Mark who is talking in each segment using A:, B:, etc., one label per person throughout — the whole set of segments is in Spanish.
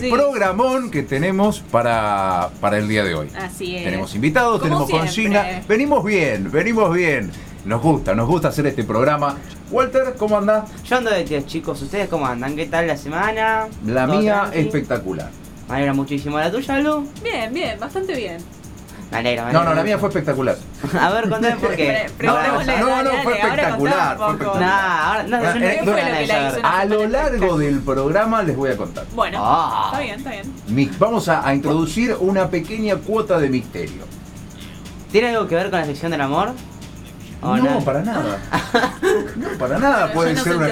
A: Sí. Programón que tenemos para, para el día de hoy.
B: Así es.
A: Tenemos invitados,
B: Como
A: tenemos
B: siempre.
A: consigna. Venimos bien, venimos bien. Nos gusta, nos gusta hacer este programa. Walter, ¿cómo andás?
C: Yo ando de 10 chicos, ¿ustedes cómo andan? ¿Qué tal la semana?
A: La
C: ¿Todo
A: mía
C: tranqui?
A: espectacular.
C: Me alegra muchísimo. ¿La tuya, Lu?
B: Bien, bien, bastante bien.
C: Me alegra, me
A: No,
C: alegra
A: no, la mía fue espectacular.
C: A ver, contame por qué.
A: No, no, no, fue espectacular, fue.
C: Nah, ahora no, yo no
A: Eh, no,
B: que la
C: saber.
B: hizo?
A: A lo largo del programa les voy a contar.
B: Bueno,
C: Ah.
B: está bien, está bien.
A: Mi- Vamos a, a introducir una pequeña cuota de misterio.
C: ¿Tiene algo que ver con la sección del amor? ¿O
A: No, para nada. No, para nada. Puede ser, una,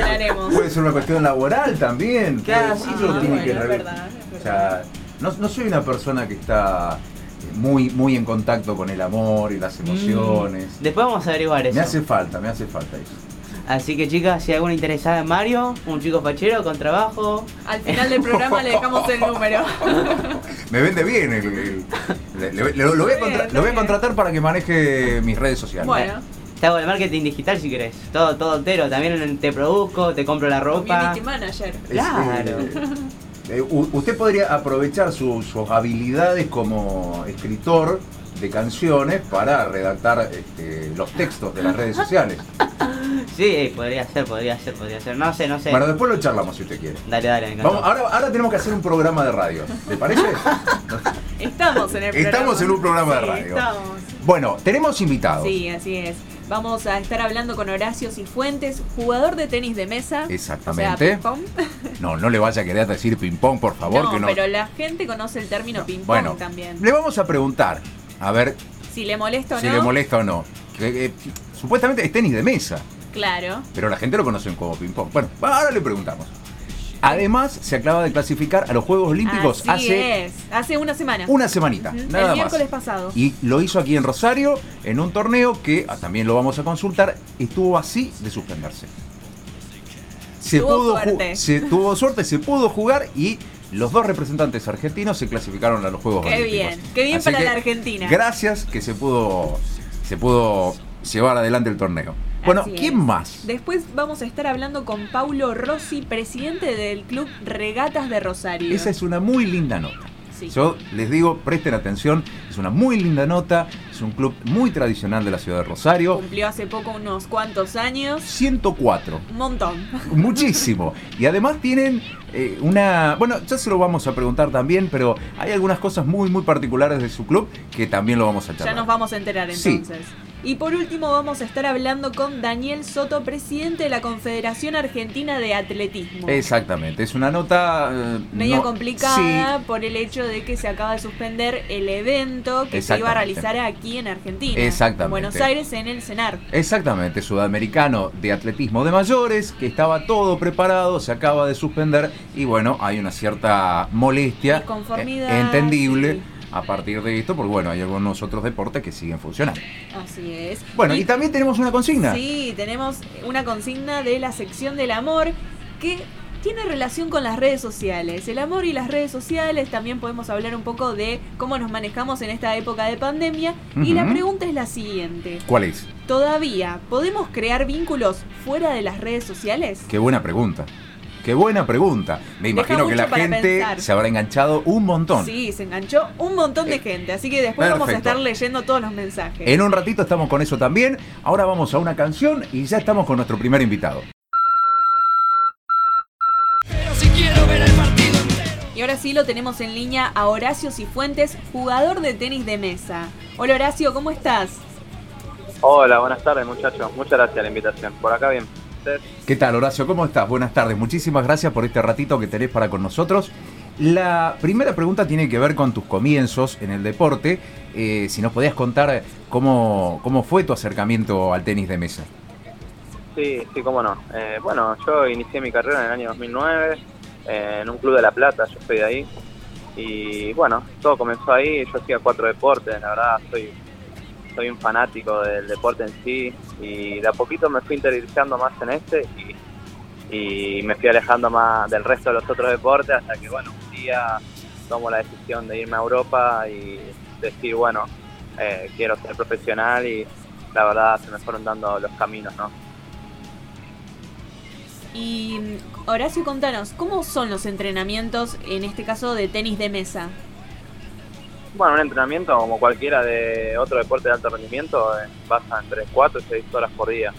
A: puede ser una cuestión laboral también.
C: Claro, sí, ah,
A: tiene
B: bueno,
A: que
B: es
A: ver-
B: verdad, es
A: O sea, no, no soy una persona que está muy, muy en contacto con el amor y las emociones.
C: Mm, Después vamos a averiguar eso.
A: Me hace falta, me hace falta eso.
C: Así que chicas, si hay alguna interesada en Mario, un chico fachero con trabajo.
B: Al final del programa le dejamos el número.
A: Me vende bien. el- el- le- le- lo, lo voy a contra- lo voy contratar para que maneje mis redes sociales.
B: Bueno,
C: Te hago el marketing digital si querés. Todo, todo entero. También te produzco, te compro la ropa.
B: community manager.
A: Es,
C: Claro.
A: eh, usted podría aprovechar su- sus habilidades como escritor de canciones para redactar este, los textos de las redes sociales.
C: Sí, podría ser, podría ser, podría ser. No sé, no sé.
A: Bueno, después lo charlamos si usted quiere.
C: Dale, dale, me encantó.
A: Vamos, ahora, ahora tenemos que hacer un programa de radio. ¿Le parece?
B: Estamos en el programa.
A: Estamos en un programa de
B: Sí,
A: radio.
B: Estamos.
A: Bueno, tenemos invitados.
B: Sí, así es. Vamos a estar hablando con Horacio Cifuentes, jugador de tenis de mesa.
A: Exactamente.
B: O sea, ping-pong.
A: No, no le vaya a querer decir ping-pong, por favor.
B: no,
A: que no.
B: pero la gente conoce el término ping-pong
A: bueno,
B: también.
A: le vamos a preguntar, a ver
B: Si le molesta o
A: si
B: no.
A: le molesta o no. Que, eh, supuestamente es tenis de mesa.
B: Claro.
A: pero la gente lo conoce como ping-pong. Bueno, ahora le preguntamos. Además, se acaba de clasificar a los Juegos Olímpicos
B: Así
A: hace
B: es. Hace una semana.
A: una semanita,
B: Ujú,
A: nada
B: el
A: más.
B: miércoles pasado.
A: Y lo hizo aquí en Rosario, en un torneo que ah, también lo vamos a consultar, estuvo así de suspenderse. Se
B: Tuvo
A: pudo
B: suerte.
A: se tuvo suerte, se pudo jugar y los dos representantes argentinos se clasificaron a los Juegos
B: Qué
A: Olímpicos.
B: bien, qué bien
A: Así
B: para
A: que
B: la Argentina.
A: Gracias que se pudo se pudo llevar adelante el torneo. Bueno,
B: Así
A: ¿quién
B: es.
A: más?
B: Después vamos a estar hablando con Paulo Rossi, presidente del club Regatas de Rosario.
A: Esa es una muy linda nota.
B: Sí.
A: Yo les digo, presten atención, es una muy linda nota, es un club muy tradicional de la ciudad de Rosario.
B: Cumplió hace poco unos cuantos años.
A: 104,
B: Un montón.
A: muchísimo. Y además tienen eh, una... Bueno, ya se lo vamos a preguntar también, pero hay algunas cosas muy, muy particulares de su club que también lo vamos a charlar.
B: Ya nos vamos a enterar
A: Sí.
B: Y por último vamos a estar hablando con Daniel Soto, presidente de la Confederación Argentina de Atletismo.
A: Exactamente, es una nota... eh,
B: Media
A: no-
B: complicada
A: Sí,
B: por el hecho de que se acaba de suspender el evento que se iba a realizar aquí en Argentina.
A: Exactamente.
B: En Buenos Aires, en el CENAR.
A: Exactamente, sudamericano de atletismo de mayores, que estaba todo preparado, se acaba de suspender y bueno, hay una cierta molestia
B: Disconformidad,
A: eh, entendible
B: sí.
A: A partir de esto, porque bueno, hay algunos otros deportes que siguen funcionando.
B: Así es.
A: Bueno, y, también tenemos una consigna.
B: Sí, tenemos una consigna de la sección del amor que tiene relación con las redes sociales. El amor y las redes sociales, también podemos hablar un poco de cómo nos manejamos en esta época de pandemia. Y la pregunta es la siguiente.
A: ¿Cuál es?
B: ¿Todavía podemos crear vínculos fuera de las redes sociales?
A: Qué buena pregunta. Qué buena pregunta. Me imagino que la gente
B: pensar.
A: se habrá enganchado un montón.
B: Sí, se enganchó un montón de
A: Eh,
B: gente, así que después vamos a estar leyendo todos los mensajes.
A: En un ratito estamos con eso también. Ahora vamos a una canción y ya estamos con nuestro primer invitado.
B: Y ahora sí lo tenemos en línea a Horacio Cifuentes, jugador de tenis de mesa. Hola Horacio, ¿cómo estás?
D: Hola, buenas tardes muchachos. Muchas gracias a la invitación. Por acá bien. ¿Ustedes?
A: ¿Qué tal, Horacio? ¿Cómo estás? Buenas tardes. Muchísimas gracias por este ratito que tenés para con nosotros. La primera pregunta tiene que ver con tus comienzos en el deporte. Eh, si nos podías contar cómo, cómo fue tu acercamiento al tenis de mesa.
D: Sí, sí, cómo no. Eh, bueno, yo inicié mi carrera en el año 2009 eh, en un club de La Plata, yo soy de ahí. Y bueno, todo comenzó ahí. Yo hacía cuatro deportes, la verdad, soy, soy un fanático del deporte en sí. Y de a poquito me fui interiorizando más en este y, y me fui alejando más del resto de los otros deportes hasta que, bueno, un día tomo la decisión de irme a Europa y decir, bueno, eh, quiero ser profesional y la verdad se me fueron dando los caminos, ¿no?
B: Y mm, Horacio, contanos, ¿cómo son los entrenamientos, en este caso de tenis de mesa?
D: Bueno, un entrenamiento como cualquiera de otro deporte de alto rendimiento eh, pasa entre 4 y 6 horas por día.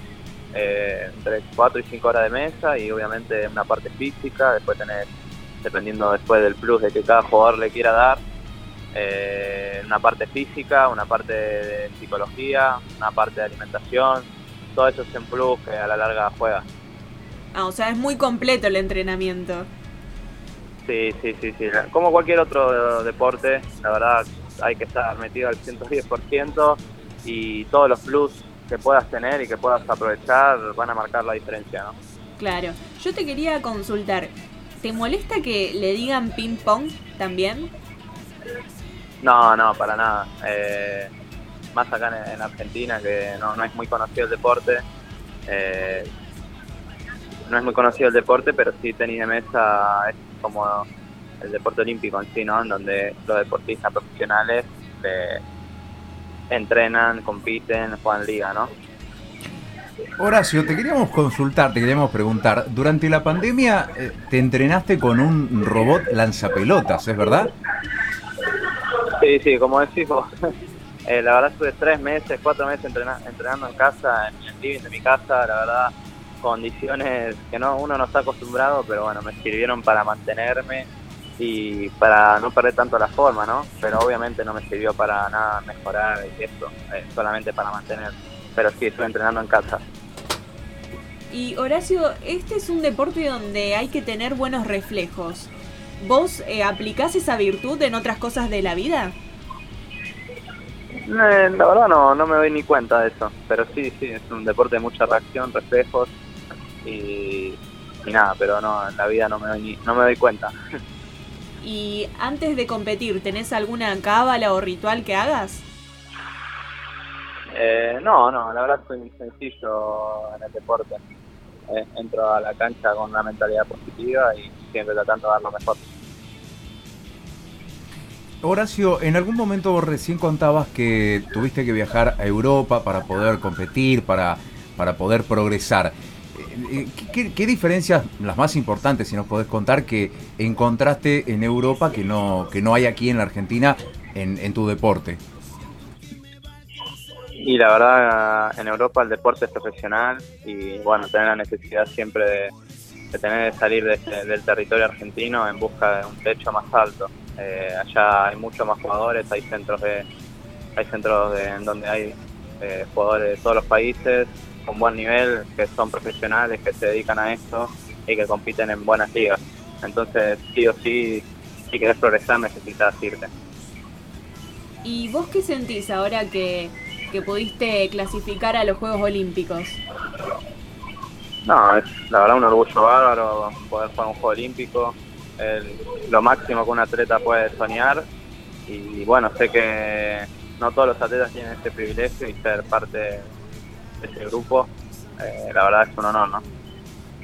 D: Eh, entre 4 y 5 horas de mesa y obviamente una parte física, después tenés, dependiendo después del plus de que cada jugador le quiera dar, eh, una parte física, una parte de psicología, una parte de alimentación, todo eso es en plus que a la larga juega.
B: Ah, o sea, es muy completo el entrenamiento.
D: Sí, sí, sí, sí. Como cualquier otro deporte, la verdad hay que estar metido al 110% y todos los plus que puedas tener y que puedas aprovechar van a marcar la diferencia, ¿no?
B: Claro. Yo te quería consultar, ¿te molesta que le digan ping pong también?
D: No, no, para nada. Eh, más acá en, Argentina, que no, es muy conocido el deporte. Eh, no es muy conocido el deporte, pero sí tenis de mesa es como el deporte olímpico en sí, ¿no? En donde los deportistas profesionales eh, entrenan, compiten, juegan liga, ¿no?
A: Horacio, te queríamos consultar, te queríamos preguntar, durante la pandemia eh, te entrenaste con un robot lanzapelotas, ¿es verdad?
D: Sí, sí, como decís vos, eh, la verdad estuve tres meses, cuatro meses entrenando en casa, en el living de mi casa, la verdad condiciones que no uno no está acostumbrado, pero bueno, me sirvieron para mantenerme y para no perder tanto la forma, ¿no? Pero obviamente no me sirvió para nada mejorar y esto, eh, solamente para mantener. Pero sí, estuve entrenando en casa.
B: Y Horacio, este es un deporte donde hay que tener buenos reflejos. ¿Vos eh, aplicás esa virtud en otras cosas de la vida?
D: Eh, la verdad no, no me doy ni cuenta de eso, pero sí, sí, es un deporte de mucha reacción, reflejos, y, nada, pero no, en la vida no me doy, no me doy cuenta.
B: ¿Y antes de competir, tenés alguna cábala o ritual que hagas?
D: Eh, no, no, la verdad soy muy sencillo en el deporte. Eh, entro a la cancha con una mentalidad positiva y siempre tratando de dar lo mejor.
A: Horacio, en algún momento recién contabas que tuviste que viajar a Europa para poder competir, para, para poder progresar. Eh, ¿Qué, diferencias, las más importantes, si nos podés contar, que encontraste en Europa que no, que no hay aquí en la Argentina en, tu deporte?
D: Y la verdad, en Europa el deporte es profesional y bueno, tener la necesidad siempre de, tener que salir del territorio argentino en busca de un techo más alto. Eh, allá hay muchos más jugadores, hay centros de hay centros de, en donde hay eh, jugadores de todos los países con buen nivel, que son profesionales, que se dedican a esto y que compiten en buenas ligas. Entonces, sí o sí, si querés progresar necesitas irte.
B: ¿Y vos qué sentís ahora que, que pudiste clasificar a los Juegos Olímpicos?
D: No, es la verdad un orgullo bárbaro poder jugar un Juego Olímpico, lo máximo que un atleta puede soñar y bueno, sé que no todos los atletas tienen ese privilegio y ser parte ese grupo, eh, la verdad es un honor, ¿no?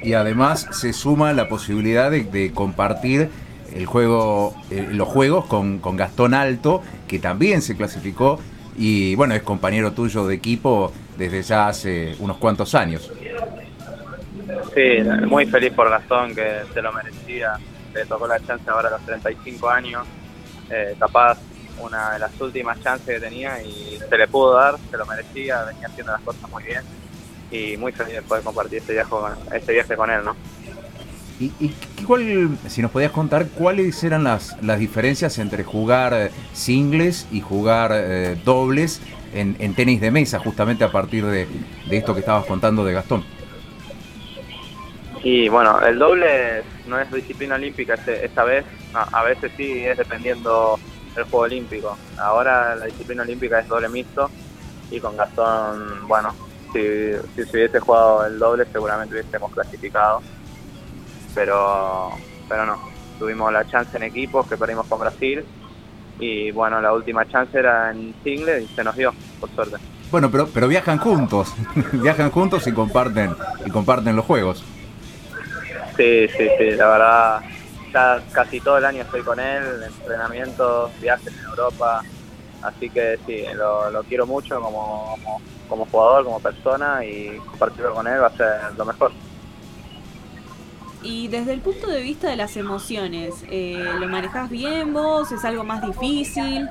A: Y además se suma la posibilidad de, compartir el juego, eh, los juegos con, con Gastón Alto, que también se clasificó y bueno, es compañero tuyo de equipo desde ya hace unos cuantos años.
D: Sí, muy feliz por Gastón, que se lo merecía, le tocó la chance ahora a los 35 años, eh, capaz una de las últimas chances que tenía y se le pudo dar, se lo merecía, venía haciendo las cosas muy bien y muy feliz de poder compartir este viaje con, este viaje con él, ¿no?
A: ¿Y, y cuál, si nos podías contar, cuáles eran las, las diferencias entre jugar eh, singles y jugar eh, dobles en, en, tenis de mesa, justamente a partir de, de esto que estabas contando de Gastón?
D: Y bueno, el doble no es disciplina olímpica este, esta vez, a veces sí, es dependiendo el Juego Olímpico. Ahora la disciplina olímpica es doble mixto y con Gastón, bueno, si, si se hubiese jugado el doble seguramente hubiésemos clasificado, pero, pero no, tuvimos la chance en equipos que perdimos con Brasil y bueno, la última chance era en single y se nos dio, por suerte.
A: Bueno, pero, pero viajan juntos, viajan juntos y comparten, y comparten los juegos.
D: Sí, sí, sí, la verdad casi todo el año estoy con él, entrenamientos, viajes en Europa, así que sí, lo, quiero mucho como, como, jugador, como persona y compartirlo con él va a ser lo mejor.
B: Y desde el punto de vista de las emociones, eh, ¿lo manejás bien vos? ¿Es algo más difícil?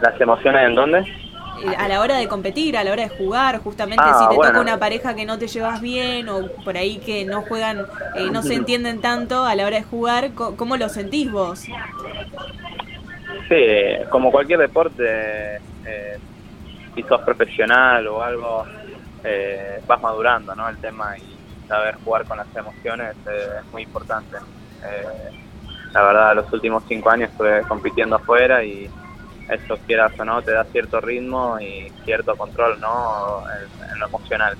D: ¿Las emociones en dónde?
B: Eh, a la hora de competir, a la hora de jugar, justamente
D: Ah,
B: si te
D: bueno.
B: toca una pareja que no te llevas bien o por ahí que no juegan, eh, no se entienden tanto a la hora de jugar, ¿cómo lo sentís vos?
D: Sí, como cualquier deporte, eh, si sos profesional o algo, eh, vas madurando, ¿no? El tema y saber jugar con las emociones es muy importante. Eh, la verdad, los últimos cinco años estuve compitiendo afuera y eso, quieras o no, te da cierto ritmo y cierto control, ¿no? En, lo emocional.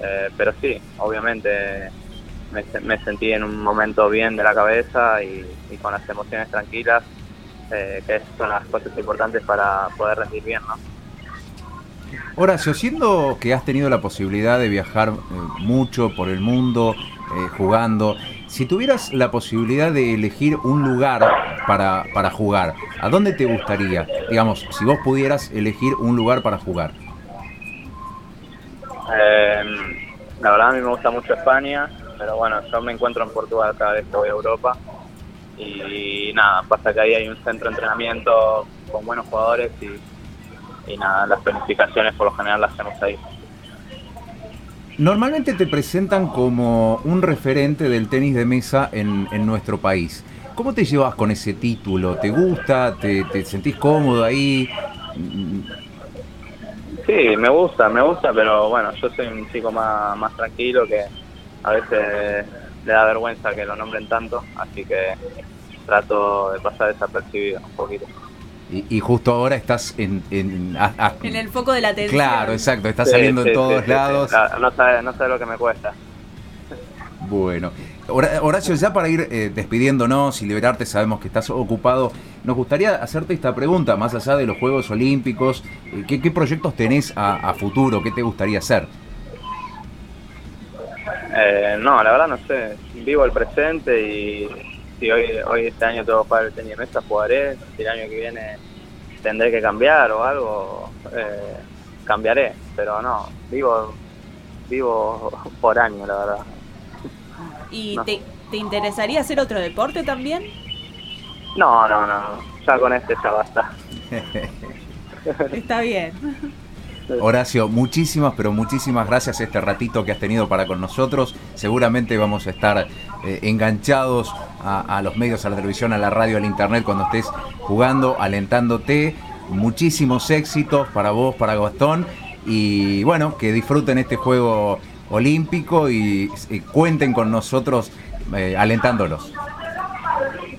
D: Eh, pero sí, obviamente me, me sentí en un momento bien de la cabeza y, y con las emociones tranquilas eh, que son las cosas importantes para poder rendir bien, ¿no?
A: Horacio, siendo que has tenido la posibilidad de viajar eh, mucho por el mundo eh, jugando, si tuvieras la posibilidad de elegir un lugar para, para jugar, ¿a dónde te gustaría? Digamos, si vos pudieras elegir un lugar para jugar.
D: Eh, la verdad a mí me gusta mucho España, pero bueno, yo me encuentro en Portugal cada vez que voy a Europa y nada, pasa que ahí hay un centro de entrenamiento con buenos jugadores y, y nada, las planificaciones por lo general las hacemos ahí.
A: Normalmente te presentan como un referente del tenis de mesa en, en nuestro país. ¿Cómo te llevas con ese título? ¿Te gusta? ¿Te, te sentís cómodo ahí?
D: Sí, me gusta, me gusta, pero bueno, yo soy un chico más, más tranquilo que a veces le da vergüenza que lo nombren tanto, así que trato de pasar desapercibido un poquito.
A: Y, y justo ahora estás en... en- ah, ah,
B: En el foco de la atención.
A: Claro, exacto, estás
D: Sí,
A: saliendo
D: sí,
A: en todos
D: sí, sí.
A: lados.
D: Claro, no sabe, no sabe lo que me cuesta.
A: Bueno, Hora- Horacio, ya para ir eh, despidiéndonos y liberarte, sabemos que estás ocupado. Nos gustaría hacerte esta pregunta, más allá de los Juegos Olímpicos, eh, ¿qué, qué proyectos tenés a, a futuro? ¿Qué te gustaría hacer?
D: Eh, no, la verdad no sé. Vivo el presente y si hoy, hoy este año tengo que jugar el tenis de mesa, jugaré. Si el año que viene tendré que cambiar o algo, eh, cambiaré. Pero no, vivo, vivo por año, la verdad.
B: ¿Y
D: No.
B: te, te interesaría hacer otro deporte también?
D: No, no, no. Ya con este ya basta.
B: Está bien.
A: Horacio, muchísimas, pero muchísimas gracias este ratito que has tenido para con nosotros. Seguramente vamos a estar eh, enganchados a, a los medios, a la televisión, a la radio, al internet cuando estés jugando, alentándote. Muchísimos éxitos para vos, para Gastón. Y bueno, que disfruten este juego olímpico y, y cuenten con nosotros eh, alentándolos.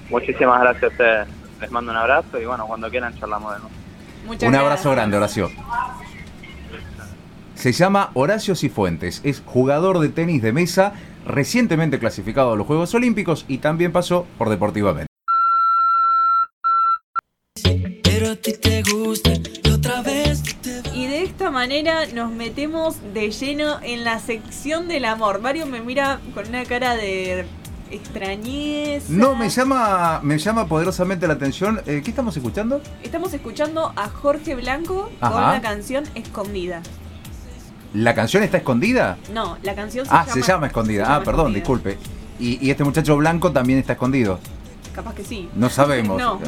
D: Muchísimas gracias a ustedes. Les mando un abrazo y bueno, cuando quieran charlamos de nuevo.
B: Muchas
A: Un abrazo grande, Horacio. Se llama Horacio Cifuentes, es jugador de tenis de mesa, recientemente clasificado a los Juegos Olímpicos y también pasó por Deportivamente.
E: Pero a ti te gusta y otra vez te
B: Y de esta manera nos metemos de lleno en la sección del amor. Mario me mira con una cara de extrañeza.
A: No, me llama, me llama poderosamente la atención. eh, ¿Qué estamos escuchando?
B: Estamos escuchando a Jorge Blanco con la canción Escondida.
A: ¿La canción está escondida?
B: No, la canción se
A: Ah,
B: llama...
A: se llama escondida.
B: se llama
A: ah, perdón,
B: Escondida.
A: disculpe. Y, y este muchacho blanco también está escondido.
B: Capaz que sí.
A: No sabemos.
B: No.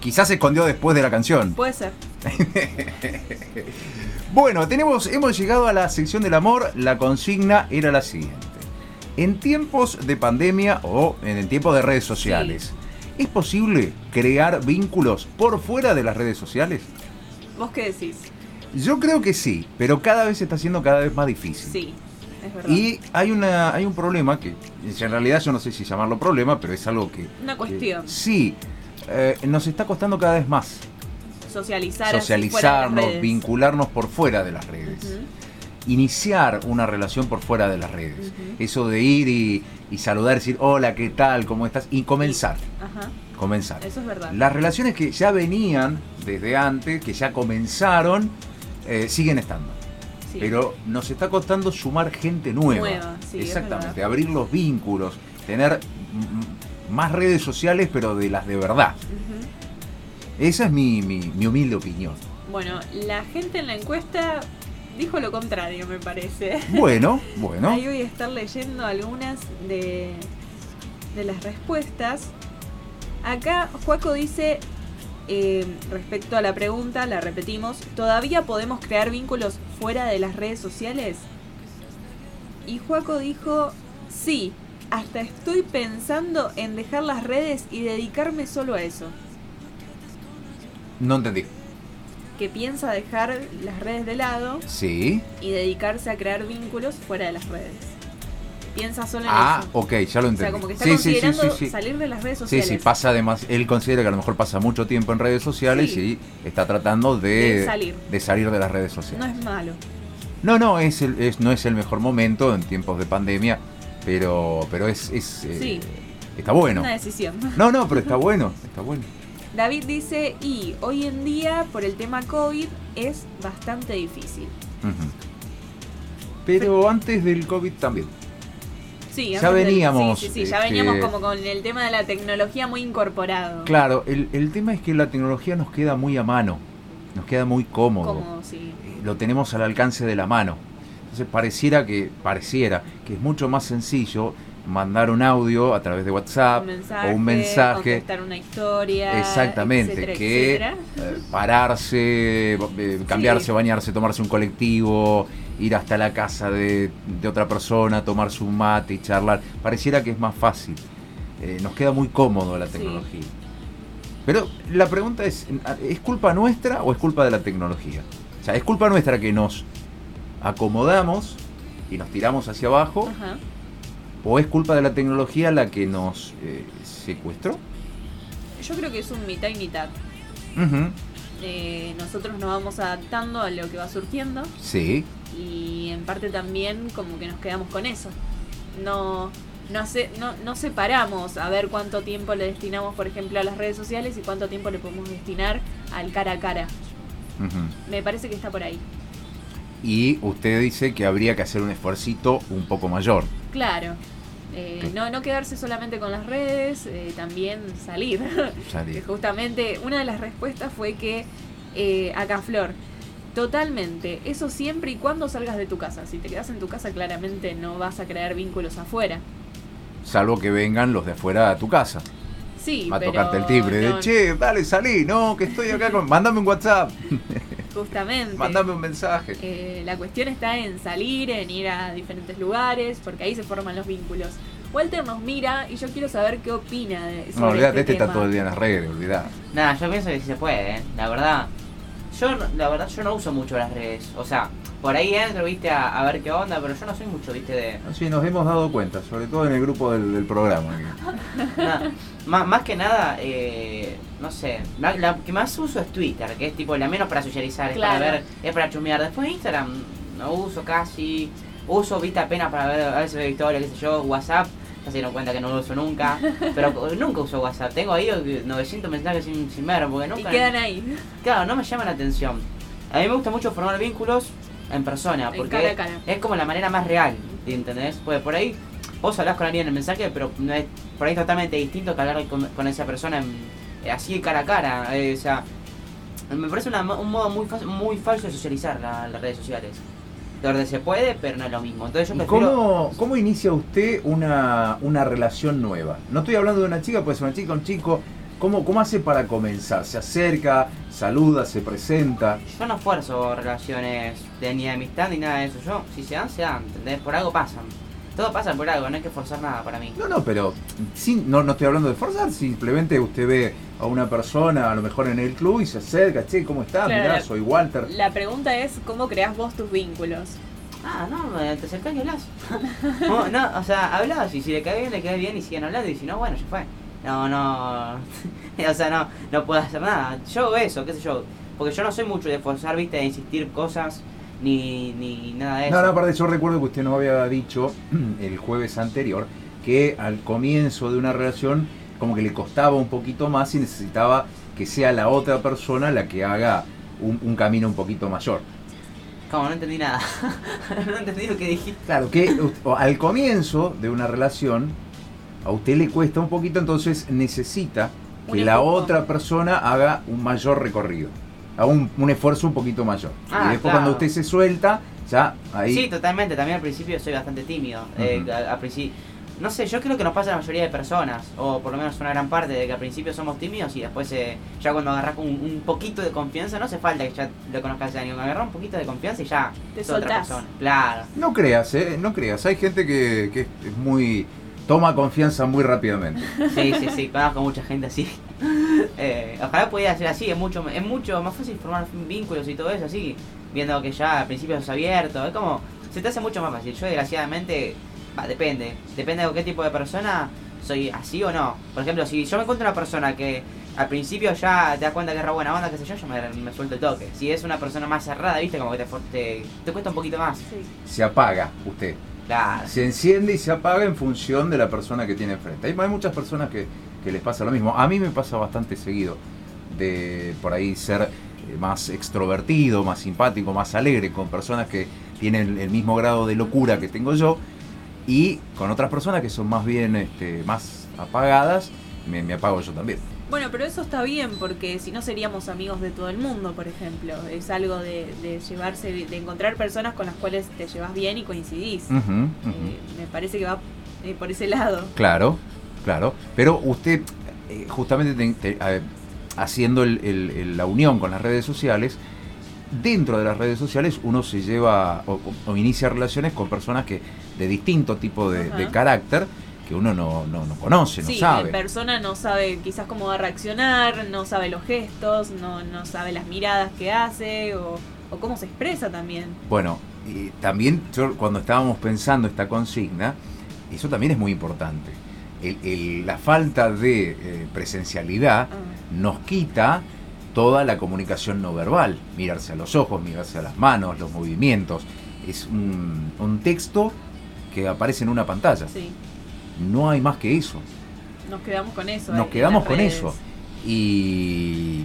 A: Quizás se escondió después de la canción.
B: Puede ser.
A: Bueno, tenemos, hemos llegado a la sección del amor. La consigna era la siguiente. En tiempos de pandemia o en el tiempo de redes sociales, ¿es posible crear vínculos por fuera de las redes sociales?
B: ¿Vos qué decís?
A: Yo creo que sí, pero cada vez se está haciendo cada vez más difícil.
B: Sí, es verdad.
A: Y hay una hay un problema que en realidad yo no sé si llamarlo problema, pero es algo que
B: Una
A: que-
B: cuestión.
A: sí, eh, nos está costando cada vez más
B: Socializar.
A: socializarnos, vincularnos por fuera de las redes. Iniciar una relación por fuera de las redes. Eso de ir y, y saludar, decir hola, ¿qué tal? ¿Cómo estás? Y comenzar.
B: Ajá,
A: Comenzar.
B: eso es verdad.
A: Las relaciones que ya venían desde antes, que ya comenzaron, eh, siguen estando.
B: Sí.
A: Pero nos está costando sumar gente nueva.
B: Nueva, sí,
A: Exactamente, abrir los vínculos, tener más redes sociales, pero de las de verdad. Esa es mi, mi- mi humilde opinión.
B: Bueno, la gente en la encuesta dijo lo contrario, me parece.
A: Bueno, bueno.
B: Ahí voy a estar leyendo algunas de, de las respuestas. Acá Juaco dice, eh, respecto a la pregunta, la repetimos, ¿todavía podemos crear vínculos fuera de las redes sociales? Y Juaco dijo, sí, hasta estoy pensando en dejar las redes y dedicarme solo a eso.
A: No entendí.
B: Que piensa dejar las redes de lado
A: Sí.
B: y dedicarse a crear vínculos fuera de las redes. Piensa solo en
A: Ah,
B: eso.
A: ok, ya lo
B: O
A: entendí.
B: sea, como que está
A: sí, sí, sí,
B: considerando
A: sí, sí.
B: salir de las redes
A: Sí,
B: sociales.
A: sí, pasa además, él considera que a lo mejor pasa mucho tiempo en redes sociales
B: Sí.
A: y está tratando de,
B: De salir.
A: de salir de las redes
B: No
A: sociales.
B: es malo.
A: No, no, es el, es, no es el mejor momento en tiempos de pandemia, pero, pero es, es eh,
B: Sí.
A: está bueno.
B: Una decisión.
A: No, no, pero está bueno, está bueno.
B: David dice, y hoy en día, por el tema COVID, es bastante difícil.
A: Pero antes del COVID también.
B: Sí,
A: Ya
B: del-
A: veníamos,
B: sí, sí, sí, ya
A: este-
B: veníamos como con el tema de la tecnología muy incorporado.
A: Claro, el, el tema es que la tecnología nos queda muy a mano, nos queda muy cómodo.
B: Si...
A: eh, lo tenemos al alcance de la mano. Entonces pareciera que, pareciera que es mucho más sencillo mandar un audio a través de WhatsApp
B: un mensaje,
A: o un mensaje.
B: contestar una historia,
A: Exactamente,
B: etcétera,
A: que
B: etcétera.
A: eh, pararse, eh, cambiarse,
B: Sí.
A: bañarse, tomarse un colectivo, ir hasta la casa de, de otra persona, tomarse un mate y charlar. Pareciera que es más fácil. Eh, nos queda muy cómodo la
B: Sí.
A: tecnología. Pero la pregunta es, ¿es culpa nuestra o es culpa de la tecnología? O sea, ¿es culpa nuestra que nos acomodamos y nos tiramos hacia abajo?
B: Ajá.
A: ¿O es culpa de la tecnología la que nos eh, secuestró?
B: Yo creo que es un mitad y mitad. Eh, nosotros nos vamos adaptando a lo que va surgiendo
A: Sí.
B: Y en parte también como que nos quedamos con eso. No, no, hace, no, no separamos a ver cuánto tiempo le destinamos, por ejemplo, a las redes sociales y cuánto tiempo le podemos destinar al cara a cara. Me parece que está por ahí.
A: Y usted dice que habría que hacer un esfuercito un poco mayor.
B: Claro. Eh, no, no quedarse solamente con las redes, eh, también salir. Justamente una de las respuestas fue que eh, acá Flor, totalmente, eso siempre y cuando salgas de tu casa. Si te quedas en tu casa claramente no vas a crear vínculos afuera.
A: Salvo que vengan los de afuera a tu casa.
B: Sí,
A: a
B: pero
A: tocarte el timbre. De, che, dale, salí. No, que estoy acá con... Mándame un WhatsApp.
B: justamente.
A: Mándame un mensaje.
B: Eh, la cuestión está en salir, en ir a diferentes lugares, porque ahí se forman los vínculos. Walter nos mira y yo quiero saber qué opina de sobre
A: No, olvidate,
B: este
A: este está todo el día en las redes, olvidate.
C: Nada, yo pienso que sí se puede, ¿eh? la verdad. Yo, no- la verdad, yo no uso mucho las redes. O sea, por ahí entro, viste, a, a ver qué onda, pero yo no soy mucho, viste, de...
A: Sí, nos hemos dado cuenta, sobre todo en el grupo del, del programa.
C: más que nada, eh, no sé, la, la que más uso es Twitter, que es tipo la menos para socializar, es
B: Claro.
C: para ver, es para chumear. Después Instagram no uso casi, uso, viste, apenas para ver a veces veo historia, qué sé yo, WhatsApp. Ya se dieron cuenta que no lo uso nunca, pero nunca uso WhatsApp. Tengo ahí 900 mensajes sin, sin ver, porque
B: Y
C: nunca...
B: quedan ahí,
C: Claro, no me llama la atención. A mí me gusta mucho formar vínculos en persona, porque
B: cara cara.
C: es como la manera más real, ¿entendés? Pues por ahí vos hablás con alguien en el mensaje, pero no es, por ahí es totalmente distinto que hablar con, con esa persona en- eh, así cara a cara. eh, o sea, me parece una un modo muy, muy falso de socializar la- las redes sociales. Donde se puede, pero no es lo mismo. Entonces yo
A: ¿Y
C: prefiero...
A: ¿Cómo, ¿Cómo inicia usted una, una relación nueva? No estoy hablando de una chica, puede ser una chica, un chico. ¿Cómo, ¿Cómo hace para comenzar? ¿Se acerca, saluda, se presenta?
C: Yo no esfuerzo relaciones de ni de amistad ni nada de eso. Yo, si se dan, se dan, ¿entendés? Por algo pasan. Todo pasa por algo, no hay que forzar nada para mí.
A: No, no, pero sin, no, no estoy hablando de forzar, simplemente usted ve a una persona, a lo mejor en el club, y se acerca, che, ¿cómo estás?
B: Claro.
A: Mirá, soy Walter.
B: La pregunta es cómo creas vos tus vínculos.
C: Ah, no, te acercás y hablas. no, no, o sea, hablas y si le cae bien, le cae bien y siguen hablando y si no, bueno, ya fue. No, no, o sea, no, no puedo hacer nada. Yo hago eso, qué sé yo, porque yo no soy mucho de forzar, viste, de insistir cosas ni, ni nada de eso.
A: No, no, aparte yo recuerdo que usted nos había dicho el jueves anterior que al comienzo de una relación como que le costaba un poquito más y necesitaba que sea la otra persona la que haga un, un camino un poquito mayor.
C: Como, no entendí nada. no entendí lo que dijiste.
A: Claro, que al comienzo de una relación a usted le cuesta un poquito, entonces necesita que la otra persona haga un mayor recorrido. A un, un esfuerzo un poquito mayor.
C: Ah,
A: y después
C: claro.
A: cuando usted se suelta, ya ahí...
C: Sí, totalmente. También al principio soy bastante tímido. Eh,
A: Ujú.
C: a- al principio, no sé, yo creo que nos pasa a la mayoría de personas, o por lo menos una gran parte, de que al principio somos tímidos y después eh, ya cuando agarras un, un poquito de confianza, no hace falta que ya lo conozcas de año, agarrar un poquito de confianza y ya
B: Te
C: es otra
B: soltás.
C: persona. Claro.
A: No creas, ¿eh? No creas. Hay gente que, que es muy... Toma confianza muy rápidamente.
C: Sí, sí, sí, conozco mucha gente así. Eh, ojalá pudiera ser así, es mucho, es mucho más fácil formar vínculos y todo eso así, viendo que ya al principio es abierto, es como, se te hace mucho más fácil. Yo desgraciadamente, va, depende, depende de qué tipo de persona soy así o no. Por ejemplo, si yo me encuentro una persona que al principio ya te das cuenta que es re buena onda, qué sé yo, yo me, me suelto el toque. Si es una persona más cerrada, viste, como que te, te, te cuesta un poquito más.
B: Sí.
A: Se apaga usted.
C: Claro.
A: Se enciende y se apaga en función de la persona que tiene enfrente. Hay, hay muchas personas que, que les pasa lo mismo. A mí me pasa bastante seguido de por ahí ser eh, más extrovertido, más simpático, más alegre con personas que tienen el mismo grado de locura que tengo yo y con otras personas que son más bien este, más apagadas, me, me apago yo también.
B: Bueno, pero eso está bien porque si no seríamos amigos de todo el mundo, por ejemplo. Es algo de, de llevarse, de encontrar personas con las cuales te llevas bien y coincidís. Eh, me parece que va eh, por ese lado.
A: Claro, claro. Pero usted, eh, justamente te- te- haciendo el- el- el- la unión con las redes sociales, dentro de las redes sociales uno se lleva o, o inicia relaciones con personas que de distinto tipo de, carácter que uno no, no, no conoce, no
B: sí,
A: sabe.
B: en persona no sabe quizás cómo va a reaccionar, no sabe los gestos, no, no sabe las miradas que hace o, o cómo se expresa también.
A: Bueno, y también yo, cuando estábamos pensando esta consigna, eso también es muy importante. El- el- la falta de eh, presencialidad
B: Ah,
A: nos quita toda la comunicación no verbal, mirarse a los ojos, mirarse a las manos, los movimientos. Es un, un texto que aparece en una pantalla.
B: sí,
A: No hay más que eso.
B: nos quedamos con eso.
A: Nos quedamos con
B: redes.
A: eso. Y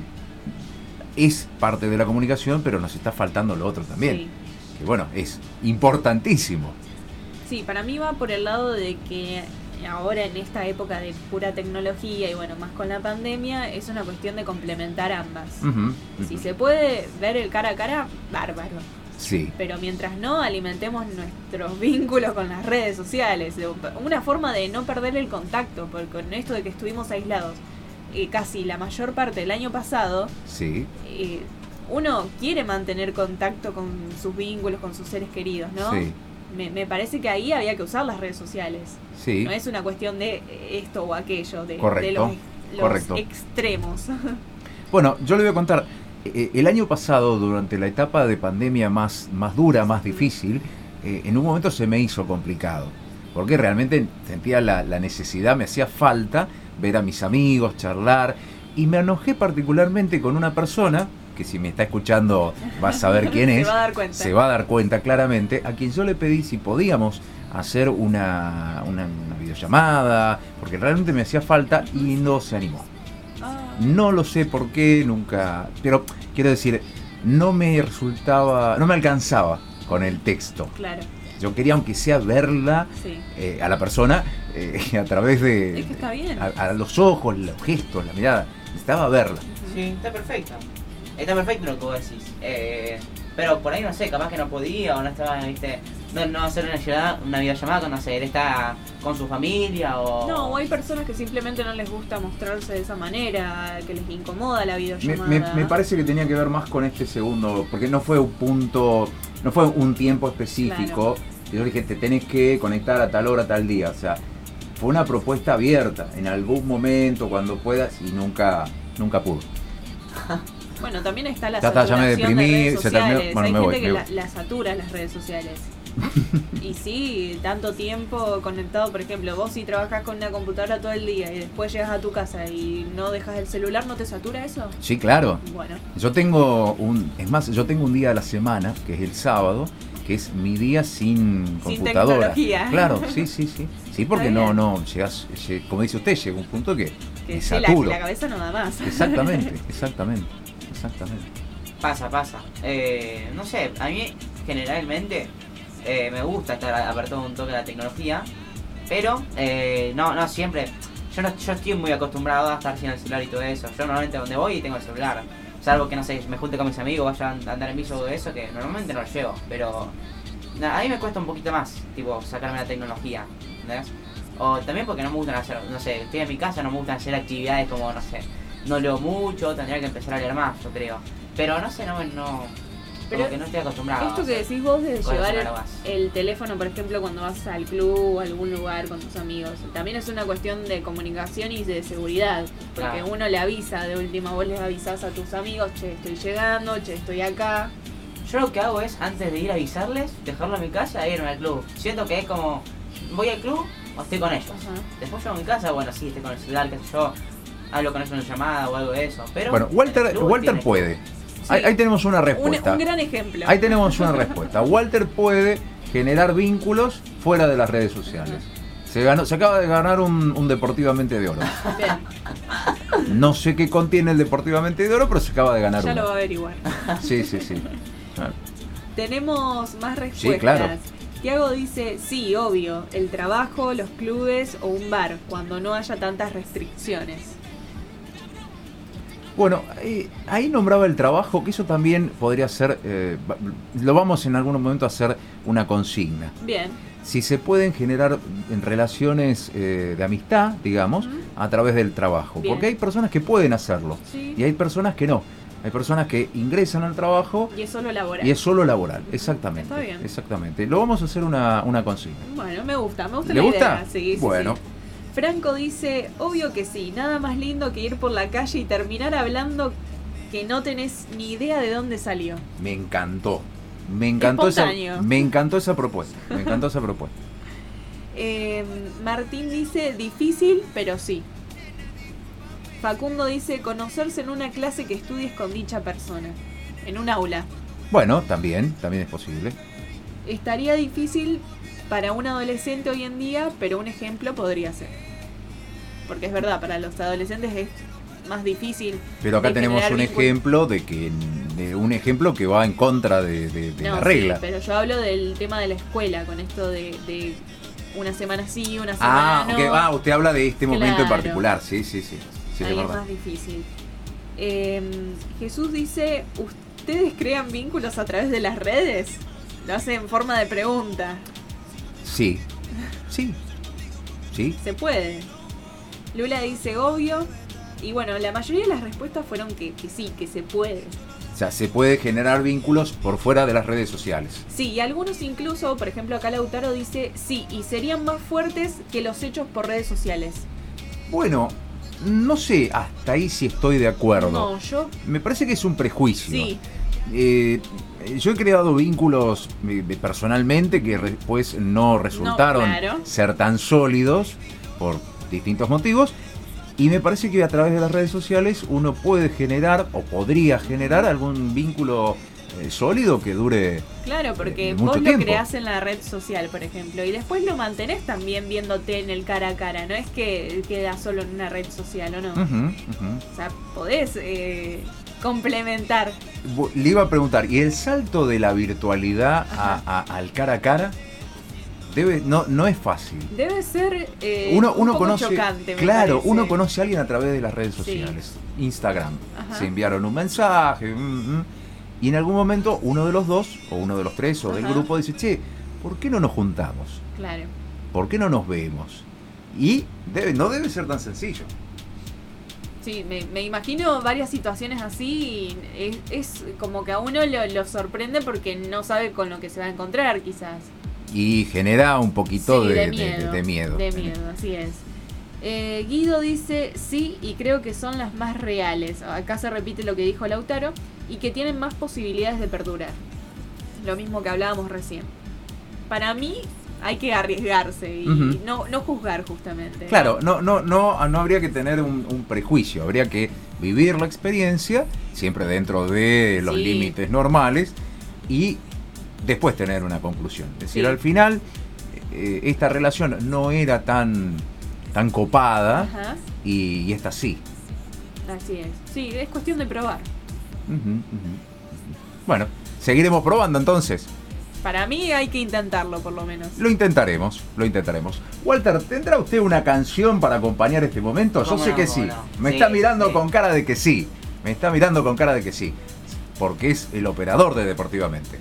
A: es parte de la comunicación, pero nos está faltando lo otro también.
B: Sí.
A: Que bueno, es importantísimo.
B: Sí, para mí va por el lado de que ahora en esta época de pura tecnología y bueno, más con la pandemia, es una cuestión de complementar ambas. Si se puede ver el cara a cara, bárbaro.
A: Sí,
B: Pero mientras no, alimentemos nuestros vínculos con las redes sociales. Una forma de no perder el contacto, porque con esto de que estuvimos aislados eh, casi la mayor parte del año pasado,
A: sí.
B: eh, uno quiere mantener contacto con sus vínculos, con sus seres queridos, ¿no?
A: Sí,
B: Me, me parece que ahí había que usar las redes sociales.
A: sí.
B: No es una cuestión de eh, esto o aquello, de, los, los
A: correcto.
B: extremos.
A: Bueno, yo le voy a contar. eh, El año pasado, durante la etapa de pandemia más, más dura, más difícil, eh, en un momento se me hizo complicado. Porque realmente sentía la, la necesidad, me hacía falta ver a mis amigos, charlar. Y me enojé particularmente con una persona, que si me está escuchando va a saber quién
B: Se
A: es.
B: va a dar cuenta.
A: Se va a dar cuenta claramente, a quien yo le pedí si podíamos hacer una, una, una videollamada, porque realmente me hacía falta y no se animó.
B: Ah,
A: No lo sé por qué, nunca. Pero quiero decir, no me resultaba, no me alcanzaba con el texto.
B: claro,
A: Yo quería, aunque sea verla
B: sí.
A: eh, a la persona eh, a través de.
B: Es que está bien.
A: A, a los ojos, los gestos, la mirada. Necesitaba verla.
C: Sí, está perfecto. Está perfecto lo que vos decís. Eh, pero por ahí no sé, capaz que no podía o no estaba, viste, no, no hacer una, llamada- una videollamada con, no sé, él está con su familia o...
B: No, o hay personas que simplemente no les gusta mostrarse de esa manera, que les incomoda la videollamada.
A: me- me parece que tenía que ver más con este segundo, porque no fue un punto, no fue un tiempo específico. Yo dije, te tenés que conectar a tal hora, tal día. O sea, fue una propuesta abierta en algún momento, cuando puedas, y nunca, nunca pudo.
B: Bueno, también está la
A: Ya está, ya me
B: saturación
A: deprimí,
B: de redes
A: se terminó.
B: sociales.
A: Bueno,
B: hay
A: me
B: gente
A: voy,
B: que
A: me
B: la,
A: voy.
B: la satura las redes sociales. y sí, tanto tiempo conectado, por ejemplo, vos si trabajas con una computadora todo el día y después llegas a tu casa y no dejas el celular, ¿no te satura eso?
A: Sí, claro.
B: Bueno,
A: Yo tengo un, es más, yo tengo un día a la semana, que es el sábado, que es mi día sin
B: Sin
A: computadora.
B: tecnología.
A: Claro, sí, sí, sí. Sí, porque no, no, llegas, lle- como dice usted, llega un punto que
B: que
A: me
B: sí, la, la cabeza no da más.
A: Exactamente, exactamente, exactamente.
C: Pasa, pasa. Eh, no sé, a mí generalmente eh, me gusta estar apartado un toque de la tecnología, pero eh, no, no siempre. Yo no yo estoy muy acostumbrado a estar sin el celular y todo eso. Yo normalmente donde voy tengo el celular. Salvo que, no sé, me junte con mis amigos, vaya a andar en bici o eso, que normalmente no lo llevo. Pero a mí me cuesta un poquito más, tipo, sacarme la tecnología, ¿entendés? O también porque no me gustan hacer, no sé, estoy en mi casa, no me gustan hacer actividades como, no sé, no leo mucho, tendría que empezar a leer más, yo creo. Pero no sé, no, no,
B: Pero
C: como que no estoy acostumbrado.
B: Esto que decís vos de llevar el, teléfono, por ejemplo, cuando vas al club o a algún lugar con tus amigos, también es una cuestión de comunicación y de seguridad. Porque
C: Claro.
B: uno le avisa, de última vos les avisás a tus amigos, che, estoy llegando, che, estoy acá.
C: Yo lo que hago es, antes de ir a avisarles, dejarlo en mi casa e irme al club. Siento que es como, voy al club o estoy con ellos.
B: Ajá.
C: Después llego a mi casa, bueno, sí, estoy con el celular, qué sé yo, hablo con ellos en una llamada o algo de eso. Pero
A: Bueno, Walter, Walter puede. Ahí, ahí tenemos una
B: Un,
A: respuesta.
B: un gran ejemplo.
A: Ahí tenemos una respuesta. Walter puede generar vínculos fuera de las redes sociales. Se, ganó, se acaba de ganar un, un Deportivamente de Oro.
B: Bien,
A: No sé qué contiene el Deportivamente de Oro, pero se acaba de ganar
B: ya lo va a averiguar.
A: Sí, sí, sí. Claro.
B: Tenemos más respuestas.
A: claro.
B: Tiago dice, sí, obvio, el trabajo, los clubes o un bar, cuando no haya tantas restricciones.
A: Bueno, eh, ahí nombraba el trabajo, que eso también podría ser, eh, lo vamos en algún momento a hacer una consigna.
B: Bien,
A: Si se pueden generar en relaciones eh, de amistad, digamos, a través del trabajo.
B: Bien.
A: Porque hay personas que pueden hacerlo
B: sí.
A: y hay personas que no. Hay personas que ingresan al trabajo
B: Y es solo laboral.
A: y es solo laboral. Exactamente.
B: Está bien.
A: Exactamente. Lo vamos a hacer una, una consigna.
B: Bueno, me gusta, me gusta
A: ¿Le
B: la
A: gusta?
B: idea. Sí, sí,
A: Bueno.
B: sí. Franco dice, obvio que sí, nada más lindo que ir por la calle y terminar hablando que no tenés ni idea de dónde salió.
A: Me encantó. Me encantó esa, me encantó esa propuesta. Me encantó esa propuesta.
B: Eh, Martín dice, difícil, pero sí. Facundo dice, conocerse en una clase que estudies con dicha persona. En un aula.
A: Bueno, también, también es posible.
B: Estaría difícil para un adolescente hoy en día, pero un ejemplo podría ser. Porque es verdad, para los adolescentes es más difícil.
A: Pero acá tenemos un ejemplo de que de un ejemplo que va en contra de, de- de
B: No,
A: la
B: sí,
A: regla.
B: pero yo hablo del tema de la escuela, con esto de, de una semana sí, una semana
A: Ah,
B: no.
A: Ah, usted habla de este momento en particular. Sí, sí, sí. Sí,
B: Ahí
A: es
B: es más difícil. Eh, Jesús dice, ¿ustedes crean vínculos a través de las redes? Lo hace en forma de pregunta.
A: Sí. Sí. Sí.
B: Se puede. Lula dice, obvio. Y bueno, la mayoría de las respuestas fueron que, que sí, que se puede.
A: O sea, se puede generar vínculos por fuera de las redes sociales.
B: Sí, y algunos incluso, por ejemplo, acá Lautaro dice, sí, y serían más fuertes que los hechos por redes sociales.
A: Bueno, no sé hasta ahí si estoy de acuerdo.
B: No, yo
A: Me parece que es un prejuicio.
B: sí.
A: Eh, yo he creado vínculos eh, personalmente que después no resultaron
B: claro.
A: ser tan sólidos por distintos motivos. Y me parece que a través de las redes sociales uno puede generar o podría generar algún vínculo eh, sólido que dure.
B: Claro, porque
A: Eh,
B: vos lo
A: tiempo.
B: creás en la red social, por ejemplo, y después lo mantenés también viéndote en el cara a cara. No es que queda solo en una red social o no. O sea, podés eh, complementar.
A: Le iba a preguntar, ¿y el salto de la virtualidad a- a- al cara a cara? Debe, no, no es fácil.
B: Debe ser eh,
A: uno
B: un
A: uno
B: poco
A: conoce,
B: chocante,
A: claro,
B: parece.
A: uno conoce a alguien a través de las redes
B: Sí.
A: sociales, Instagram.
B: Ajá.
A: Se enviaron un mensaje mm, mm, y en algún momento uno de los dos o uno de los tres o del grupo dice, che, ¿por qué no nos juntamos?
B: Claro.
A: ¿Por qué no nos vemos? Y debe, no debe ser tan sencillo.
B: Sí, me, me imagino varias situaciones así y es, es como que a uno lo, lo sorprende porque no sabe con lo que se va a encontrar quizás.
A: Y genera un poquito
B: Sí,
A: de,
B: miedo.
A: de miedo.
B: De miedo, así es. Eh, Guido dice sí y creo que son las más reales. Acá se repite lo que dijo Lautaro y que tienen más posibilidades de perdurar. Lo mismo que hablábamos recién. Para mí hay que arriesgarse y no, no juzgar justamente.
A: Claro, no, no, no, no habría que tener un, un prejuicio, habría que vivir la experiencia, siempre dentro de los
B: Sí.
A: límites normales, y después tener una conclusión. Es decir,
B: Sí.
A: al final, eh, esta relación no era tan, tan copada, y, y esta sí.
B: así es. Sí, es cuestión de probar.
A: Bueno, seguiremos probando entonces.
B: Para mí hay que intentarlo por lo menos.
A: Lo intentaremos, lo intentaremos. Walter, ¿tendrá usted una canción para acompañar este momento? Yo
C: ¿Cómo
A: sé
C: no,
A: que sí.
C: no?
A: Me
C: Sí,
A: está mirando
C: sí.
A: con cara de que sí. Me está mirando con cara de que sí, porque es el operador de Deportivamente.